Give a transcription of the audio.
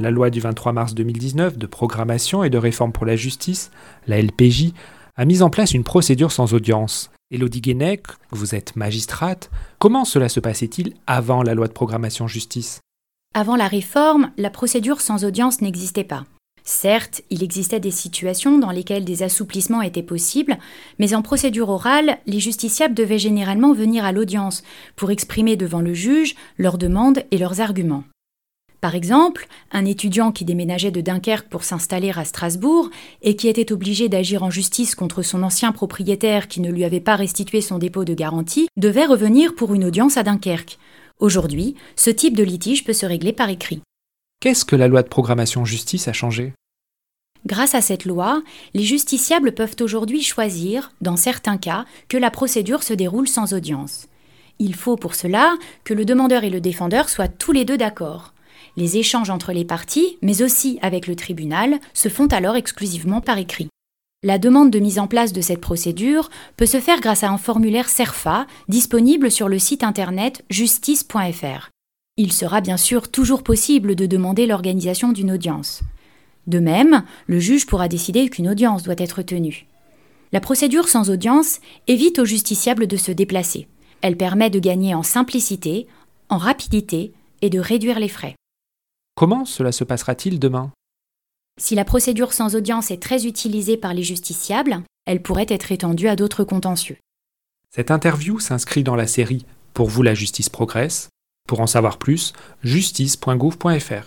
La loi du 23 mars 2019 de programmation et de réforme pour la justice, la LPJ, a mis en place une procédure sans audience. Elodie Guénec, vous êtes magistrate, comment cela se passait-il avant la loi de programmation justice? Avant la réforme, la procédure sans audience n'existait pas. Certes, il existait des situations dans lesquelles des assouplissements étaient possibles, mais en procédure orale, les justiciables devaient généralement venir à l'audience pour exprimer devant le juge leurs demandes et leurs arguments. Par exemple, un étudiant qui déménageait de Dunkerque pour s'installer à Strasbourg et qui était obligé d'agir en justice contre son ancien propriétaire qui ne lui avait pas restitué son dépôt de garantie devait revenir pour une audience à Dunkerque. Aujourd'hui, ce type de litige peut se régler par écrit. Qu'est-ce que la loi de programmation justice a changé? Grâce à cette loi, les justiciables peuvent aujourd'hui choisir, dans certains cas, que la procédure se déroule sans audience. Il faut pour cela que le demandeur et le défendeur soient tous les deux d'accord. Les échanges entre les parties, mais aussi avec le tribunal, se font alors exclusivement par écrit. La demande de mise en place de cette procédure peut se faire grâce à un formulaire CERFA disponible sur le site internet justice.fr. Il sera bien sûr toujours possible de demander l'organisation d'une audience. De même, le juge pourra décider qu'une audience doit être tenue. La procédure sans audience évite au justiciable de se déplacer. Elle permet de gagner en simplicité, en rapidité et de réduire les frais. Comment cela se passera-t-il demain? Si la procédure sans audience est très utilisée par les justiciables, elle pourrait être étendue à d'autres contentieux. Cette interview s'inscrit dans la série Pour vous la justice progresse pour en savoir plus, justice.gouv.fr.